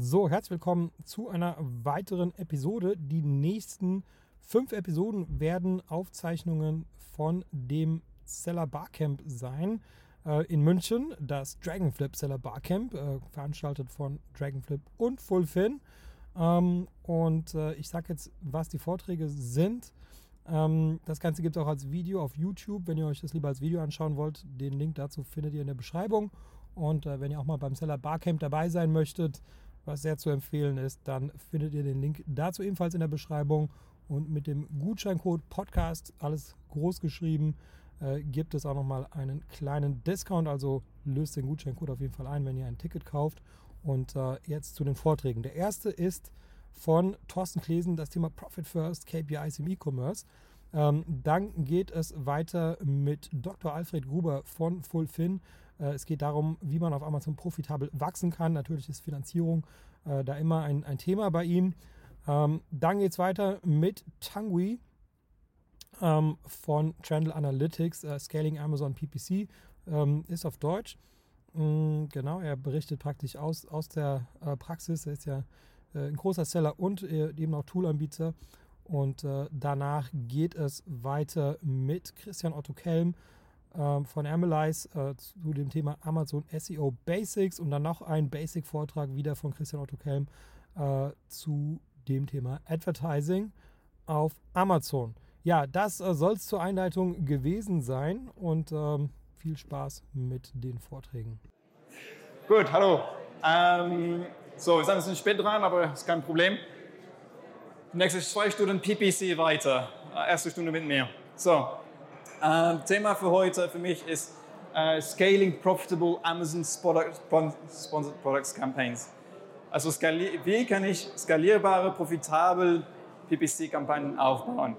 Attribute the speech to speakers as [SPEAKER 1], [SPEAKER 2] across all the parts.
[SPEAKER 1] So, herzlich willkommen zu einer weiteren Episode. Die nächsten fünf Episoden werden Aufzeichnungen von dem Seller Barcamp sein äh, in München. Das Dragonflip Seller Barcamp, äh, veranstaltet von Dragonflip und Fullfin. Ähm, und äh, ich sage jetzt, was die Vorträge sind. Ähm, das Ganze gibt es auch als Video auf YouTube. Wenn ihr euch das lieber als Video anschauen wollt, den Link dazu findet ihr in der Beschreibung. Und äh, wenn ihr auch mal beim Seller Barcamp dabei sein möchtet, was sehr zu empfehlen ist, dann findet ihr den Link dazu ebenfalls in der Beschreibung. Und mit dem Gutscheincode Podcast, alles groß geschrieben, äh, gibt es auch nochmal einen kleinen Discount. Also löst den Gutscheincode auf jeden Fall ein, wenn ihr ein Ticket kauft. Und äh, jetzt zu den Vorträgen. Der erste ist von Thorsten Klesen, das Thema Profit First, KPIs im E-Commerce. Ähm, dann geht es weiter mit Dr. Alfred Gruber von Fullfin. Äh, es geht darum, wie man auf Amazon profitabel wachsen kann. Natürlich ist Finanzierung äh, da immer ein, ein Thema bei ihm. Ähm, dann geht es weiter mit Tangui ähm, von Channel Analytics, äh, Scaling Amazon PPC, ähm, ist auf Deutsch. Mm, genau, er berichtet praktisch aus, aus der äh, Praxis. Er ist ja äh, ein großer Seller und äh, eben auch Toolanbieter. Und äh, danach geht es weiter mit Christian Otto Kelm ähm, von Amelize äh, zu dem Thema Amazon SEO Basics und dann noch ein Basic-Vortrag wieder von Christian Otto Kelm äh, zu dem Thema Advertising auf Amazon. Ja, das äh, soll es zur Einleitung gewesen sein und ähm, viel Spaß mit den Vorträgen.
[SPEAKER 2] Gut, hallo. Ähm, so, wir sind ein bisschen spät dran, aber ist kein Problem. Die nächsten zwei Stunden PPC weiter. Äh, erste Stunde mit mir. So, ähm, Thema für heute für mich ist äh, Scaling Profitable Amazon Sponsored Products Campaigns. Also wie kann ich skalierbare, profitable PPC-Kampagnen aufbauen?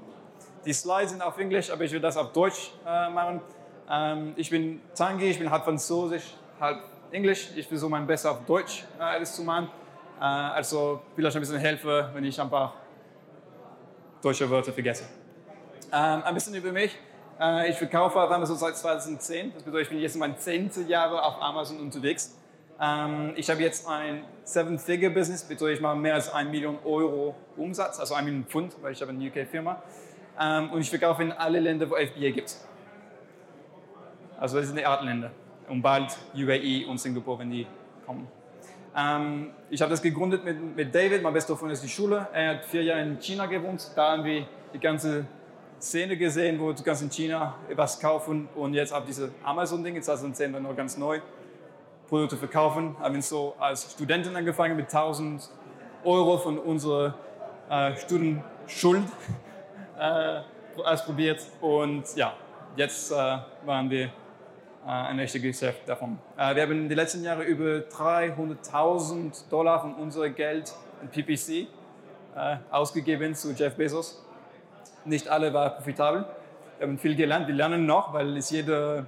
[SPEAKER 2] Die Slides sind auf Englisch, aber ich will das auf Deutsch äh, machen. Ähm, ich bin Tangi, ich bin halb Französisch, halb Englisch. Ich versuche mein Bestes auf Deutsch äh, alles zu machen. Äh, also vielleicht ein bisschen helfen, wenn ich ein paar deutsche Wörter vergesse. Ähm, ein bisschen über mich. Äh, ich verkaufe auf Amazon seit 2010. Das bedeutet, ich bin jetzt in meinen zehnten Jahre auf Amazon unterwegs. Ähm, ich habe jetzt ein Seven-Figure-Business, bedeutet, ich mache mehr als 1 Million Euro Umsatz, also 1 Million Pfund, weil ich habe eine UK-Firma. Ähm, und ich verkaufe in alle Länder, wo FBA gibt. Also das sind die Artländer. Und bald UAE und Singapur, wenn die kommen. Ähm, ich habe das gegründet mit, mit David, mein bester Freund ist die Schule. Er hat vier Jahre in China gewohnt. Da haben wir die ganze Szene gesehen, wo du kannst in China was kaufen und jetzt ab diese Amazon-Ding, jetzt sind wir noch ganz neu, Produkte verkaufen. Haben wir so als Studenten angefangen mit 1000 Euro von unserer äh, Studienschuld äh, ausprobiert und ja, jetzt äh, waren wir ein echtes Geschäft davon. Äh, wir haben die letzten Jahre über 300.000 Dollar von unserem Geld in PPC äh, ausgegeben zu Jeff Bezos nicht alle waren profitabel. Wir haben viel gelernt. Wir lernen noch, weil es jede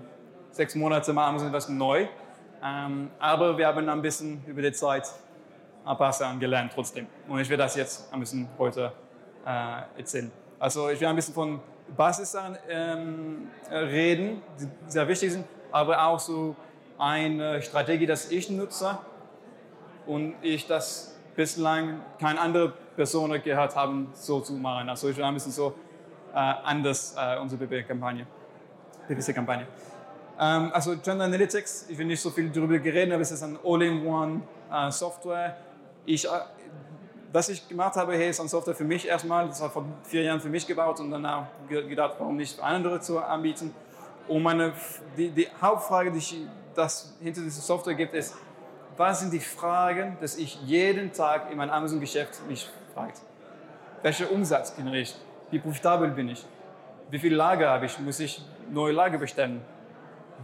[SPEAKER 2] sechs Monate mal Amazon was neu. Ähm, aber wir haben ein bisschen über die Zeit ein paar Sachen gelernt trotzdem. Und ich werde das jetzt ein bisschen heute äh, erzählen. Also ich werde ein bisschen von Basissachen ähm, reden, die sehr wichtig sind, aber auch so eine Strategie, die ich nutze und ich das bislang keine andere Person gehört haben, so zu machen. Also ich will ein bisschen so äh, anders äh, unsere PPC-Kampagne. PPC-Kampagne. Ähm, also Trend Analytics, ich will nicht so viel darüber geredet, aber es ist eine All-in-One-Software. Äh, ich, äh, was ich gemacht habe, hier ist eine Software für mich erstmal, das war vor vier Jahren für mich gebaut und danach gedacht, warum nicht andere zu anbieten. Und meine, die, die Hauptfrage, die ich, das hinter dieser Software gibt, ist, was sind die Fragen, die ich jeden Tag in meinem Amazon-Geschäft mich frage? Welcher Umsatz generiere ich? Wie profitabel bin ich? Wie viel Lager habe ich? Muss ich neue Lager bestellen?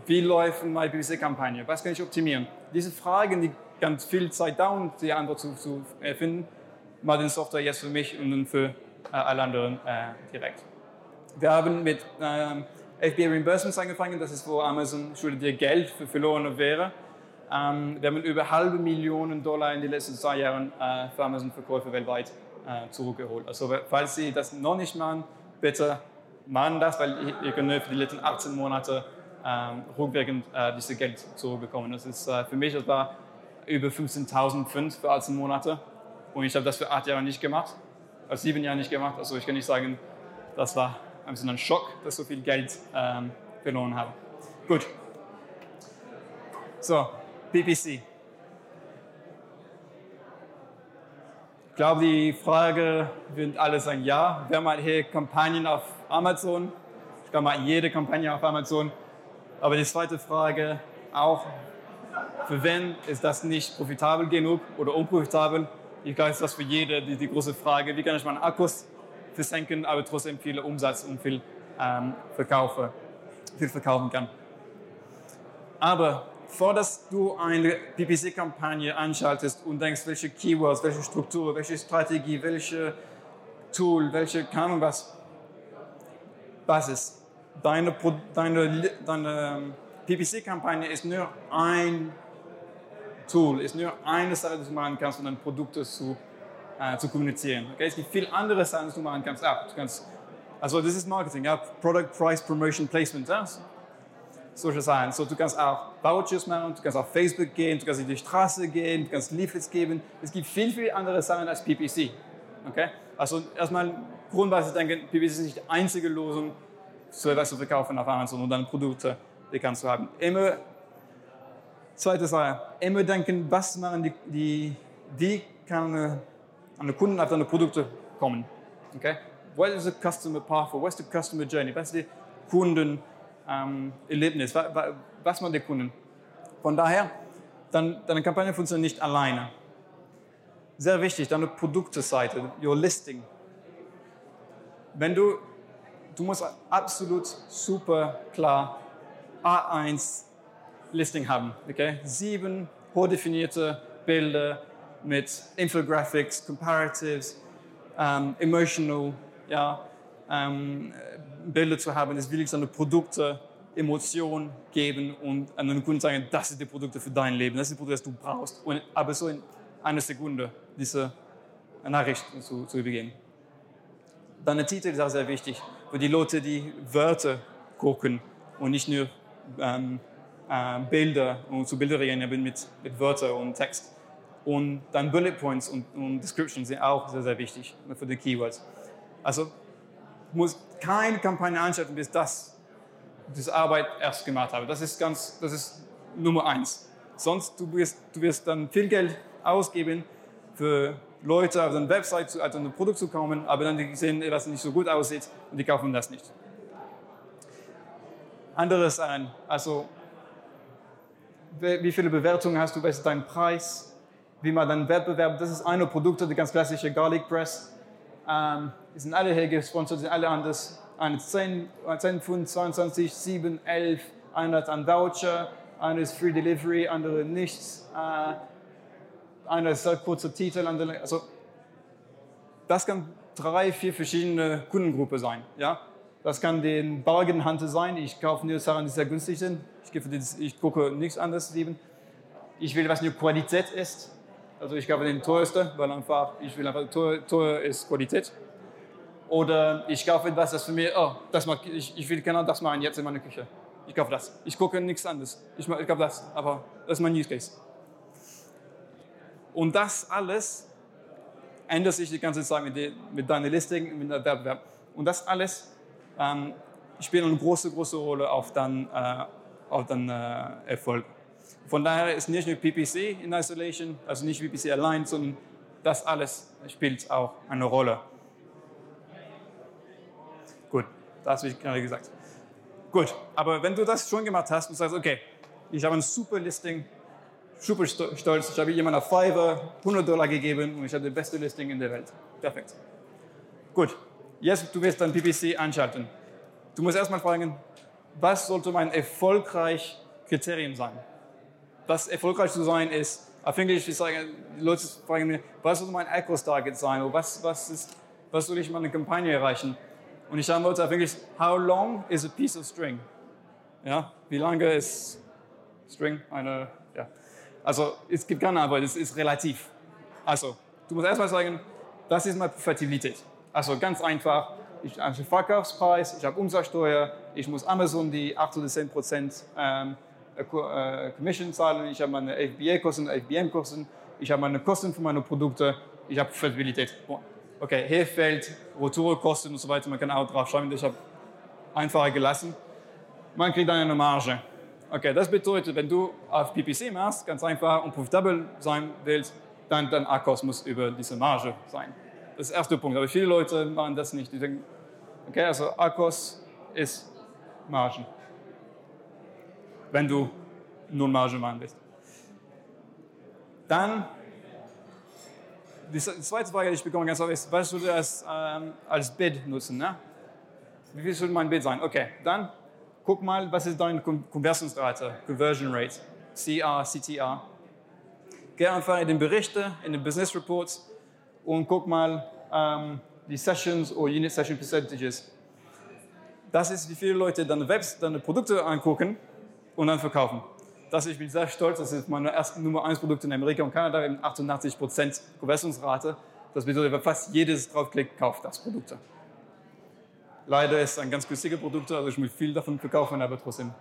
[SPEAKER 2] Wie läuft meine PPC-Kampagne? Was kann ich optimieren? Diese Fragen, die ganz viel Zeit dauern, die Antwort zu, zu finden, macht die Software jetzt für mich und für äh, alle anderen äh, direkt. Wir haben mit äh, FBA Reimbursements angefangen. Das ist, wo Amazon schuldet dir Geld für verlorene wäre. Ähm, wir haben über halbe Millionen Dollar in den letzten zwei Jahren äh, für Amazon-Verkäufe weltweit äh, zurückgeholt. Also falls Sie das noch nicht machen, bitte machen das, weil ihr könnt für die letzten 18 Monate ähm, rückwirkend äh, dieses Geld zurückbekommen. Das ist äh, für mich, das über 15.005 für 18 Monate. Und ich habe das für acht Jahre nicht gemacht, also sieben Jahre nicht gemacht. Also ich kann nicht sagen, das war ein bisschen ein Schock, dass so viel Geld ähm, verloren habe. Gut. So, PPC. Ich glaube, die Frage wird alle sagen, ja, wir haben hier Kampagnen auf Amazon. Ich glaube, jede Kampagne auf Amazon. Aber die zweite Frage auch, für wen ist das nicht profitabel genug oder unprofitabel? Ich glaube, das ist für jede die, die große Frage, wie kann ich meinen Akkus versenken, aber trotzdem viel Umsatz und viel, ähm, verkaufe, viel verkaufen kann. Aber vor dass du eine PPC-Kampagne anschaltest und denkst, welche Keywords, welche Struktur, welche Strategie, welche Tool, welche kann was, Basis. Deine, deine, deine ähm, PPC-Kampagne ist nur ein Tool, ist nur eine Sache, die du machen kannst, um deine Produkte zu, äh, zu kommunizieren. Okay? Es gibt viele andere Sachen, die du machen kannst. Ah, du kannst also das ist Marketing, ja? Product, Price, Promotion, Placement. Ja? Solche Sachen. So, du kannst auch Vouchers machen, du kannst auf Facebook gehen, du kannst in die Straße gehen, du kannst Leaflets geben. Es gibt viel, viel andere Sachen als PPC. Okay? Also erstmal grundsätzlich denken, PPC ist nicht die einzige Lösung, so etwas zu verkaufen auf Amazon und dann Produkte, die kannst du haben. Immer, zweite Sache, immer denken, was machen die, die wie kann eine, eine Kunden auf deine Produkte kommen. Okay? What is the customer pathway? What's the customer journey? Was ist die Kundenerlebnis? Ähm, was, was machen die Kunden? Von daher, dann, deine Kampagne funktioniert nicht alleine. Sehr wichtig, deine Produkteseite, your listing. Wenn du du musst absolut super klar A1 Listing haben. Okay? Sieben hochdefinierte Bilder mit Infographics, Comparatives, um, emotional, ja, um, Bilder zu haben, das will ich seine Produkte, Emotionen geben und an den Kunden sagen, das sind die Produkte für dein Leben, das sind die Produkte, die du brauchst. Und, aber so in einer Sekunde diese Nachricht zu, zu übergeben. Deine Titel ist auch sehr wichtig für die Leute, die Wörter gucken und nicht nur ähm, äh, Bilder und zu Bilder reagieren mit, mit Wörtern und Text. Und dann Bullet Points und, und Descriptions sind auch sehr, sehr wichtig für die Keywords. Also muss keine Kampagne anschalten, bis das diese Arbeit erst gemacht habe. Das ist ganz, das ist Nummer eins. Sonst du wirst, du wirst dann viel Geld ausgeben für Leute auf eine Website zu also ein Produkt zu kommen, aber dann sehen, dass es nicht so gut aussieht und die kaufen das nicht. Anderes Sachen, also wie viele Bewertungen hast du, was ist dein Preis, wie man deinen Wettbewerb, das ist eine Produkte, die ganz klassische Garlic Press. Ähm, die sind alle hier gesponsert, sind alle anders. Eine 10, 10 Pfund, 22, 7, 11, einer hat ein Voucher, einer ist Free Delivery, andere nichts. Äh, einer ist sehr kurzer Titel, andere, also das kann drei, vier verschiedene Kundengruppen sein. Ja? Das kann den Bargain-Hunter sein. Ich kaufe nur Sachen, die sehr günstig sind. Ich, ich gucke nichts anderes lieben. Ich will, was nur Qualität ist. Also ich kaufe den teuersten, weil einfach, ich will einfach, teuer, teuer ist Qualität. Oder ich kaufe etwas, das für mich, oh, das mag, ich, ich will genau das machen jetzt in meiner Küche. Ich kaufe das. Ich gucke nichts anderes. Ich, ich kaufe das. Aber das ist mein Use Case. Und das alles ändert sich die ganze Zeit mit, die, mit deiner Listing, mit der Wettbewerb. Und das alles ähm, spielt eine große, große Rolle auf deinen äh, dein, äh, Erfolg. Von daher ist nicht nur PPC in Isolation, also nicht PPC allein, sondern das alles spielt auch eine Rolle. Gut, das habe ich gerade gesagt. Gut, aber wenn du das schon gemacht hast und sagst, okay, ich habe ein super Listing, super stolz. Ich habe jemandem auf Fiverr 100 Dollar gegeben und ich habe das beste Listing in der Welt. Perfekt. Gut, jetzt du wirst dann PPC anschalten. Du musst erstmal fragen, was sollte mein erfolgreich Kriterium sein? Was erfolgreich zu sein ist, auf Englisch, ich sage, Leute fragen mir, was soll mein Acros-Target sein? Oder was, was, ist, was soll ich meine Kampagne erreichen? Und ich antworte auf Englisch, how long is a piece of string? Ja, wie lange ist String eine, ja. Also es gibt keine Arbeit, es ist relativ. Also du musst erstmal sagen, das ist meine Fertilität. Also ganz einfach, ich habe Verkaufspreis, ich habe Umsatzsteuer, ich muss Amazon die 8 oder 10 Prozent ähm, äh, Commission zahlen, ich habe meine FBA-Kosten, FBM-Kosten, ich habe meine Kosten für meine Produkte, ich habe Flexibilität. Okay, hier fällt Retourkosten und so weiter, man kann auch drauf schreiben, ich habe einfacher gelassen. Man kriegt dann eine Marge. Okay, das bedeutet, wenn du auf PPC machst, ganz einfach und profitabel sein willst, dann dein Akkus muss über diese Marge sein. Das ist der erste Punkt. Aber viele Leute machen das nicht. Die denken, okay, also Akkus ist Margen. Wenn du nur Marge machen willst. Dann, die zweite Frage, die ich bekomme ganz oft ist, was soll das ähm, als Bid nutzen? Ne? Wie viel soll mein Bid sein? Okay, dann guck mal, was ist deine Konversionsrate, Conversion Rate, CR, CTR. Geh einfach in den Berichten, in den Business Reports und guck mal ähm, die Sessions oder Unit Session Percentages. Das ist, wie viele Leute deine Webs, deine Produkte angucken und dann verkaufen. Das, ich bin sehr stolz, das ist meine erste Nummer 1 Produkte in Amerika und Kanada, mit 88% Konversionsrate. Das bedeutet, fast jedes draufklickt, kauft das Produkt. Leider ist es ein ganz günstiger Produkt, also ich muss viel davon verkaufen, aber trotzdem,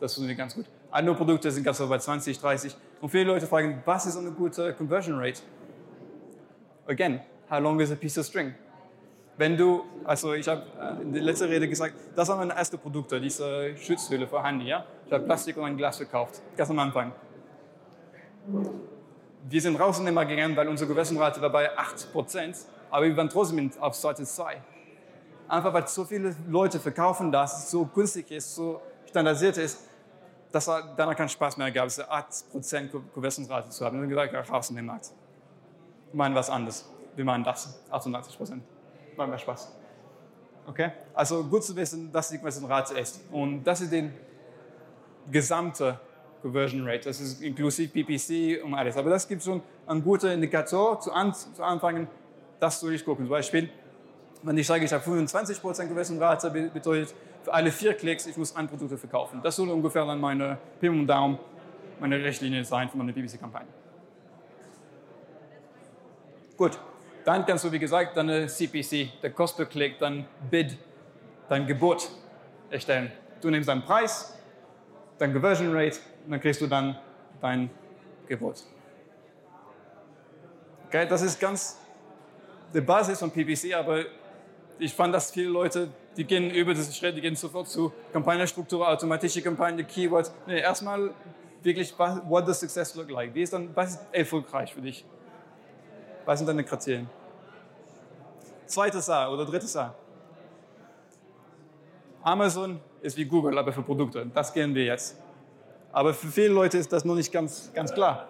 [SPEAKER 2] das funktioniert ganz gut. Andere Produkte sind ganz so bei 20, 30. Und viele Leute fragen, was ist eine gute Conversion Rate? Again, how long is a piece of string? Wenn du, also ich habe äh, in der letzten Rede gesagt, das waren meine ersten Produkte, diese Schutzhülle für Handy. Ja? Ich habe Plastik und ein Glas verkauft, ganz am Anfang. Wir sind raus und immer gegangen, weil unsere Gewässerrate war bei 8%, aber wir waren trotzdem auf Seite 2. Einfach weil so viele Leute verkaufen das, so günstig ist, so standardisiert ist, dass er danach keinen Spaß mehr gab, diese 8% Gewässerrate zu haben. Und gesagt, raus in den Markt. Wir meinen was anderes. Wir meinen das, 88% macht mehr Spaß. Okay? Also gut zu wissen, dass die Conversion ist. Und das ist die gesamte Conversion Rate. Das ist inklusive PPC und alles. Aber das gibt schon einen guten Indikator zu, an, zu anfangen, das durchgucken. Zum Beispiel, wenn ich sage, ich habe 25% Conversion Rate, bedeutet für alle vier Klicks, ich muss ein Produkt verkaufen. Das soll ungefähr dann meine Pim und Daumen, meine Richtlinie sein für meine PPC-Kampagne. Gut. Dann kannst du, wie gesagt, deine CPC, der Cost per Click, dein Bid, dein Gebot erstellen. Du nimmst deinen Preis, dein Conversion Rate und dann kriegst du dann dein Gebot. Okay, das ist ganz die Basis von PPC, aber ich fand, dass viele Leute, die gehen über diese Schritte, die gehen sofort zu Kampagnenstruktur, automatische Kampagne, Keywords. Nee, erstmal wirklich, what does success look like? Wie ist dann, was ist erfolgreich für dich? Was sind deine Kriterien? Zweites A oder drittes A. Amazon ist wie Google, aber für Produkte. Das kennen wir jetzt. Aber für viele Leute ist das noch nicht ganz, ganz klar.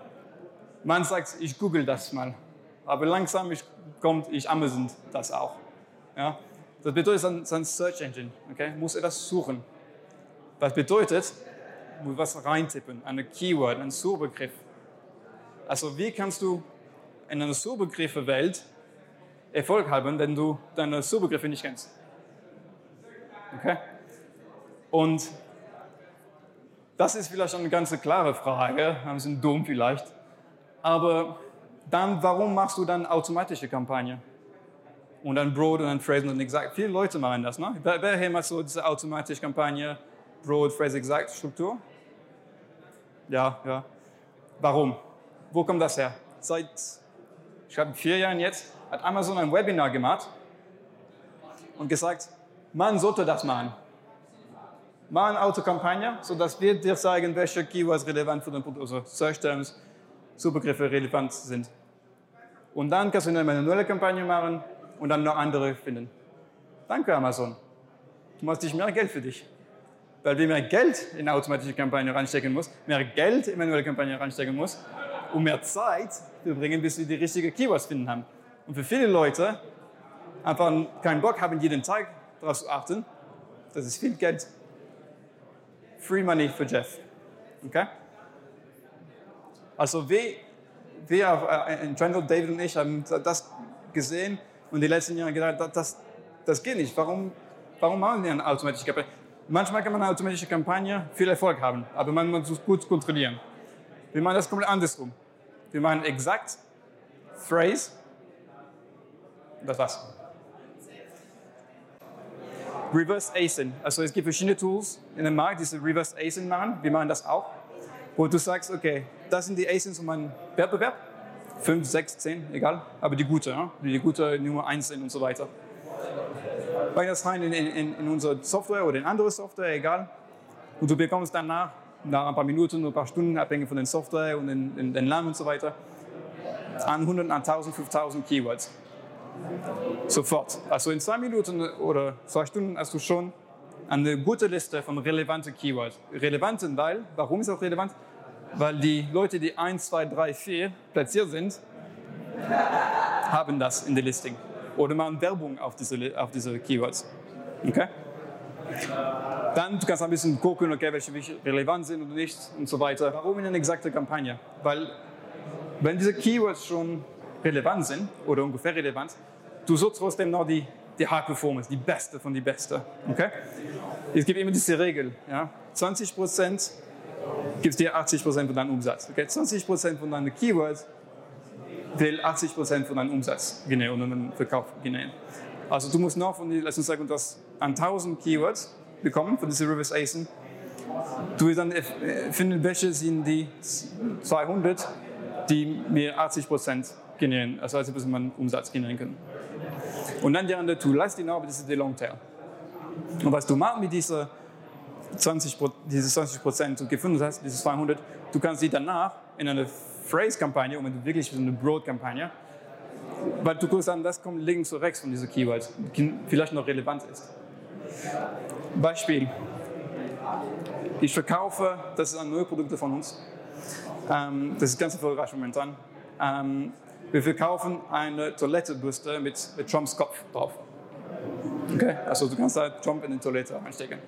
[SPEAKER 2] Man sagt, ich google das mal. Aber langsam ich, kommt, ich Amazon das auch. Ja? Das bedeutet, es ist ein Search Engine. Okay? Muss etwas suchen. Das bedeutet, muss was reintippen, eine Keyword, ein Suchbegriff. Also wie kannst du in einer Suchbegriffe-Welt Erfolg haben, wenn du deine Suchbegriffe nicht kennst. Okay? Und das ist vielleicht eine ganz klare Frage, ein bisschen dumm vielleicht. Aber dann, warum machst du dann automatische Kampagne? Und dann Broad und dann Phrase und Exact. Viele Leute machen das, ne? Wer, hier macht so diese automatische Kampagne, Broad, Phrase, Exact Struktur? Ja, ja. Warum? Wo kommt das her? Seit ich glaube vier Jahren jetzt, hat Amazon ein Webinar gemacht und gesagt, man sollte das machen. Mach eine Autokampagne, sodass wir dir zeigen, welche Keywords relevant für den Produkt, also Search Terms, Suchbegriffe relevant sind. Und dann kannst du eine manuelle Kampagne machen und dann noch andere finden. Danke Amazon. Du machst dich mehr Geld für dich. Weil wir mehr Geld in eine automatische Kampagne reinstecken muss, mehr Geld in manuelle Kampagne reinstecken muss und mehr Zeit verbringen, bis wir die richtigen Keywords finden haben. Und für viele Leute einfach keinen Bock haben, jeden Tag darauf zu achten. Das ist viel Geld. Free Money für Jeff. Okay? Also wir, wir äh, in Trendle, David und ich haben das gesehen und die letzten Jahre gedacht, das, das geht nicht. Warum, warum machen wir eine automatische Kampagne? Manchmal kann man eine automatische Kampagne viel Erfolg haben, aber man muss es gut kontrollieren. Wir machen das komplett andersrum. Wir machen exakt Phrase. Das war's. Reverse ASIN. Also es gibt verschiedene Tools in dem Markt, die Reverse ASIN machen. Wir machen das auch. wo du sagst, okay, das sind die ASINs von meinem Wettbewerb, 5, 6, 10, egal, aber die gute, ja? die gute Nummer 1 sind und so weiter. Bring das rein in, in, in unsere Software oder in andere Software, egal, und du bekommst danach, nach ein paar Minuten oder ein paar Stunden, abhängig von der Software und den, den, und so weiter, an 100, an 1000, 5000 Keywords. Sofort. Also in zwei Minuten oder zwei Stunden hast du schon eine gute Liste von relevanten Keywords. Relevanten, weil, warum ist das relevant? Weil die Leute, die 1, 2, 3, 4 platziert sind, haben das in der Listing. Oder machen Werbung auf diese, auf diese Keywords. Okay? Dann du kannst ein bisschen gucken, okay, welche relevant sind oder nicht und so weiter. Warum in eine exakte Kampagne? Weil wenn diese Keywords schon relevant sind oder ungefähr relevant, du suchst trotzdem noch die, die High Performance, die beste von die beste. Okay? Es gibt immer diese Regel. Ja? 20 Prozent gibt dir 80 Prozent von deinem Umsatz. Okay? 20 Prozent von deinen Keywords will 80 Prozent von deinem Umsatz generieren und deinem Verkauf generieren. Also du musst noch von die, lass uns sagen, das an 1000 Keywords bekommen von diesen Reverse ASIN. Du willst dann finden, welche sind die 200, die mir 80 Prozent generieren, also 80 Prozent meinen Umsatz generieren können. Und dann die andere Tool, lass die aber das ist die Long Tail. Und was du machst mit dieser 20, diese 20 Prozent du gefunden hast, diese 200, du kannst sie danach in eine Phrase-Kampagne, und wenn du wirklich eine Broad-Kampagne, weil du guckst an, das kommt links oder rechts von dieser Keyword, die vielleicht noch relevant ist. Beispiel. Ich verkaufe, das ist ein neues Produkt von uns. Ähm, das ist ganz erfolgreich momentan. Ähm, wir verkaufen eine Toilettenbürste mit, mit Trumps Kopf drauf. Okay? Also du kannst da Trump in die Toilette einstecken.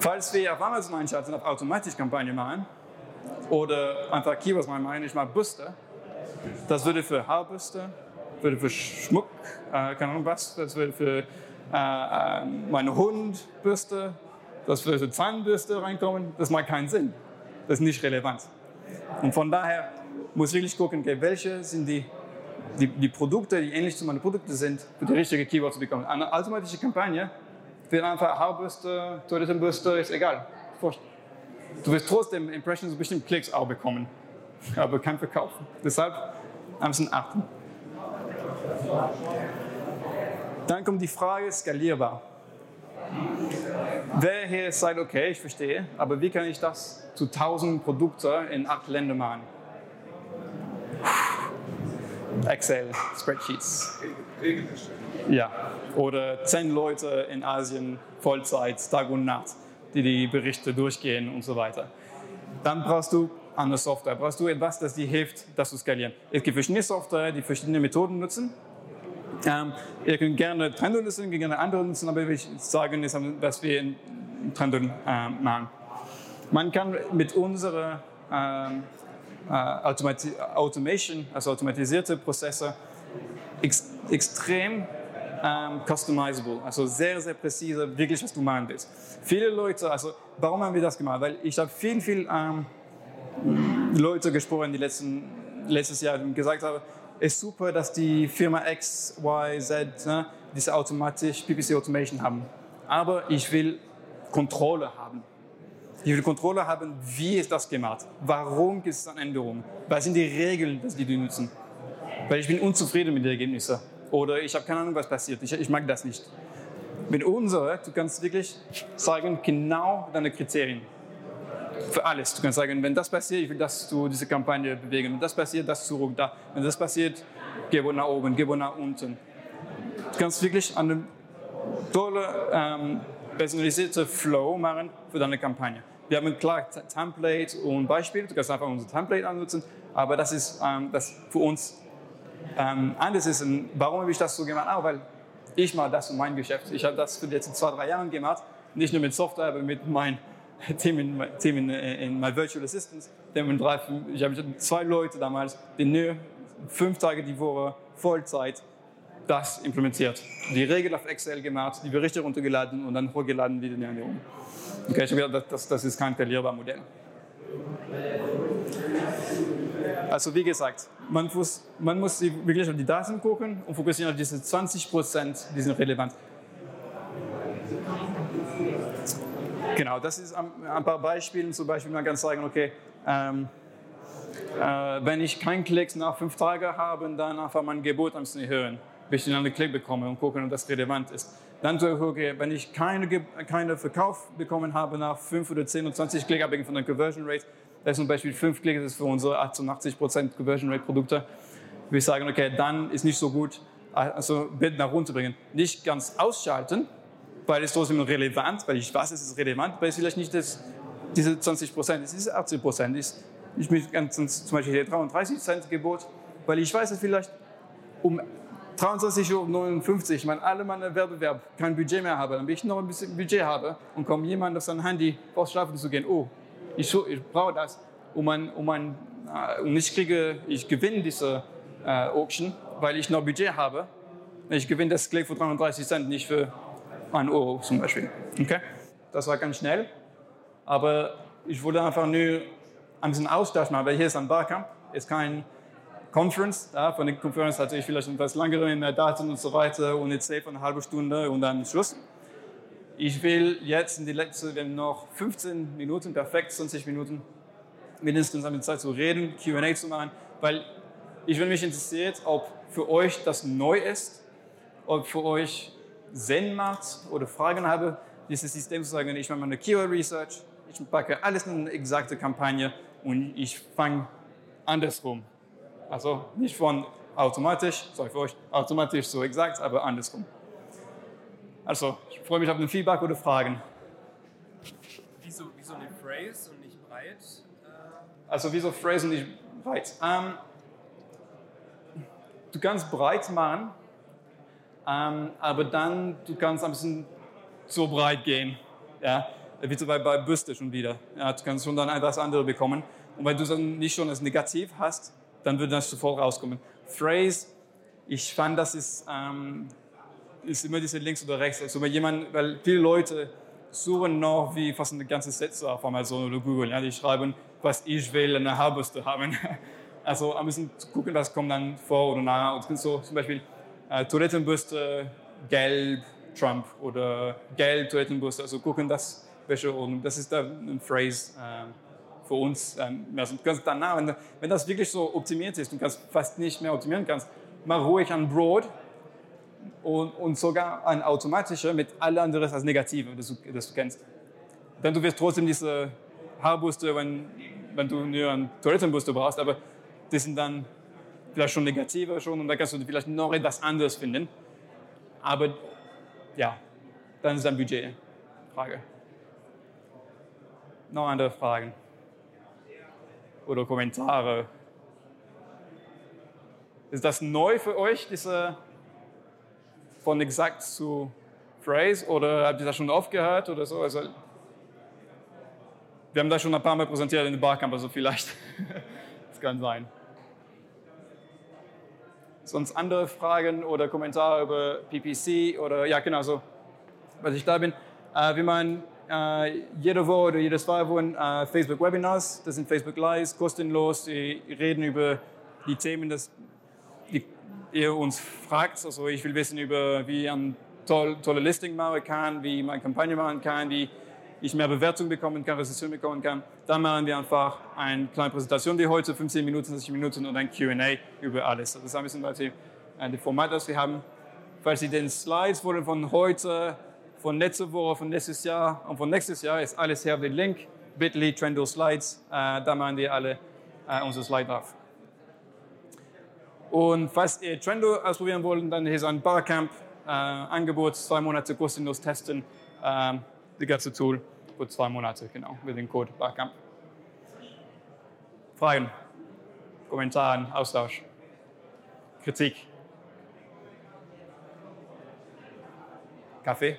[SPEAKER 2] Falls wir auf Amazon einschalten, auf Automatisch-Kampagne machen oder einfach Keywords machen, ich mal Bürste, das würde für Haarbürste, würde für Schmuck, äh, keine Ahnung was, das würde für äh, äh, meine Hundbürste, das würde für Zahnbürste reinkommen, das macht keinen Sinn. Das ist nicht relevant. Und von daher muss ich wirklich gucken, okay, welche sind die, die, die, Produkte, die ähnlich zu meinen Produkten sind, für die richtige Keyword zu bekommen. Eine automatische Kampagne für einfach Haarbürste, Toilettenbürste, ist egal. Du wirst trotzdem Impressions, bestimmt Klicks auch bekommen, aber kein Verkauf. Deshalb ein bisschen achten. Dann kommt die Frage skalierbar. Wer hier sagt, okay, ich verstehe, aber wie kann ich das zu 1000 Produkten in acht Ländern machen? Excel, Spreadsheets. Ja, oder zehn Leute in Asien Vollzeit, Tag und Nacht, die die Berichte durchgehen und so weiter. Dann brauchst du eine Software, brauchst du etwas, das dir hilft, das zu skalieren. Es gibt verschiedene Software, die verschiedene Methoden nutzen. Ähm, ihr könnt gerne Trendon nutzen, gerne andere nutzen, aber ich sagen, was wir in Trendon äh, machen. Man kann mit unserer ähm, äh, Automati Automation, also automatisierte Prozesse, ex extrem ähm, customizable, also sehr, sehr präzise, wirklich, was du machen willst. Viele Leute, also warum haben wir das gemacht? Weil ich habe viel, viel ähm, Leute gesprochen, die letzten, letztes Jahr gesagt haben, es ist super, dass die Firma X, Y, Z ne, diese automatisch PPC Automation haben. Aber ich will Kontrolle haben. Ich will Kontrolle haben, wie ist das gemacht? Warum gibt es dann Änderungen? Was sind die Regeln, die die nutzen? Weil ich bin unzufrieden mit den Ergebnissen. Oder ich habe keine Ahnung, was passiert. Ich, ich mag das nicht. Mit unserer, du kannst wirklich sagen, genau deine Kriterien. Für alles. Du kannst sagen, wenn das passiert, ich will, dass du diese Kampagne bewegen. Wenn das passiert, das zurück da. Wenn das passiert, geh nach oben, geh nach unten. Du kannst wirklich einen tolle, ähm, personalisierte Flow machen für deine Kampagne. Wir haben klares Template und Beispiel. Du kannst einfach unser Template annutzen. Aber das ist ähm, das für uns ähm, anders ist. Und warum habe ich das so gemacht? Auch weil ich mache das in meinem Geschäft. Ich habe das für die letzten zwei, drei Jahre gemacht. Nicht nur mit Software, aber mit meinen Themen, Themen in My Virtual Assistants. Ich habe zwei Leute damals, die nur fünf Tage die Woche Vollzeit das implementiert. Die Regel auf Excel gemacht, die Berichte runtergeladen und dann hochgeladen wieder in die Ernährung. Okay, ich habe gedacht, das, das ist kein skalierbares Modell. Also wie gesagt, man muss, man muss wirklich auf die Daten gucken und fokussieren auf diese 20 Prozent, die sind relevant. Genau, das ist ein, paar Beispiele. Zum Beispiel, man kann sagen, okay, ähm, äh, wenn ich keinen Klick nach fünf Tagen habe, dann einfach mein Gebot ein bisschen erhöhen, bis ich dann einen Klick bekomme und gucken, ob das relevant ist. Dann so, okay, wenn ich keine, keine Verkauf bekommen habe nach fünf oder zehn oder 20 Klick, abhängig von der Conversion Rate, das ist zum Beispiel fünf Klick, das ist für unsere 88% Conversion Rate Produkte, wir sagen, okay, dann ist nicht so gut, also Bild nach runterbringen. Nicht ganz ausschalten, weil es trotzdem relevant, weil ich weiß, es ist relevant, aber es ist vielleicht nicht das, diese 20 Prozent, es ist 80 Prozent. Ich, bin ganz, zum Beispiel hier 33 Cent Gebot, weil ich weiß, dass vielleicht um 23,59 Uhr, ich meine, alle meine Wettbewerb kein Budget mehr habe, dann ich noch ein bisschen Budget habe und kommt jemand auf sein Handy raus schlafen zu gehen, oh, ich, ich brauche das, um ein, um ein, äh, und ich kriege, ich gewinne diese äh, Auction, weil ich noch Budget habe. Ich gewinne das Klick für 33 Cent, nicht für 1 Euro zum Beispiel. Okay? Das war ganz schnell, aber ich wollte einfach nur ein bisschen Austausch machen, weil hier ist ein Barcamp, ist kein Conference. Ja, von der Conference hatte ich vielleicht etwas länger mehr Daten und so weiter und jetzt safe eine halbe Stunde und dann Schluss. Ich will jetzt in die letzte, wir haben noch 15 Minuten, perfekt 20 Minuten, mindestens haben wir Zeit zu reden, Q&A zu machen, weil ich bin mich interessiert, ob für euch das neu ist, ob für euch Sinn macht oder Fragen habe, dieses System zu sagen, ich mache meine Keyword Research, ich packe alles in eine exakte Kampagne und ich fange andersrum. Also nicht von automatisch, sorry für euch, automatisch so exakt, aber andersrum. Also, ich freue mich auf den Feedback oder Fragen.
[SPEAKER 3] Wieso, wieso eine Phrase und nicht breit?
[SPEAKER 2] Also, wieso Phrase und nicht breit? Ähm, du kannst breit machen, ähm, aber dann du kannst ein bisschen zu breit gehen. Ja? Wie zum Beispiel bei Büste schon wieder. Ja, du kannst schon dann etwas anderes bekommen. Und wenn du dann nicht schon das Negativ hast, dann würde das sofort rauskommen. Phrase, ich fand, das ist, ähm, ist immer diese links oder rechts. Also jemand, weil viele Leute suchen noch wie fast eine ganze Sätze auf Amazon oder Google. Ja, die schreiben, was ich will, eine Haarbürste haben. Also ein bisschen gucken, was kommt dann vor oder nach. Und so zum Beispiel äh, Toilettenbürste, gelb, Trump oder gelb Toilettenbürste. Also gucken, das, welche Ordnung. Das ist da ein Phrase äh, für uns. Ähm, also ganz danach, wenn, wenn das wirklich so optimiert ist, du kannst fast nicht mehr optimieren kannst, mach ruhig ein Broad und, und sogar ein automatischer mit allen anderen als Negative, das du, das du kennst. Dann du wirst trotzdem diese Haarbürste, wenn, wenn du nur eine Toilettenbürste brauchst, aber die sind dann vielleicht schon negativer schon und da kannst du vielleicht noch etwas anderes finden. Aber ja, dann ist ein Budget. Frage. Noch andere Fragen? Oder Kommentare? Ist das neu für euch, diese von exakt zu Phrase? Oder habt ihr das schon aufgehört oder so? Also, wir haben das schon ein paar Mal präsentiert in der Barcamp, also vielleicht. das kann sein sonst andere Fragen oder Kommentare über PPC oder ja genau so, was ich da bin. Äh, wir machen äh, jede Woche oder jede zwei Wochen äh, Facebook-Webinars. Das sind Facebook Lives, kostenlos. Die reden über die Themen, das die ihr uns fragt. Also ich will wissen über, wie ein toll, tolle Listing machen kann, wie man Kampagne machen kann, wie ich mehr Bewertung bekommen kann, Rezession bekommen kann. Dann machen wir einfach eine kleine Präsentation wie heute, 15 Minuten, 20 Minuten und ein Q&A über alles. Das ist ein bisschen das Format, das wir haben. Falls Sie den Slides wollen von heute, von letzter Woche, von letztes Jahr und von nächstes Jahr, ist alles hier auf dem Link, bit.ly Trendo Slides, äh, da machen wir alle äh, unsere Slides drauf. Und falls ihr Trendo ausprobieren wollt, dann ist ein Barcamp-Angebot, äh, zwei Monate kostenlos testen, äh, das ganze Tool für zwei Monate, genau, mit dem Code Barcamp. Fragen, Kommentare, Austausch, Kritik. Kaffee?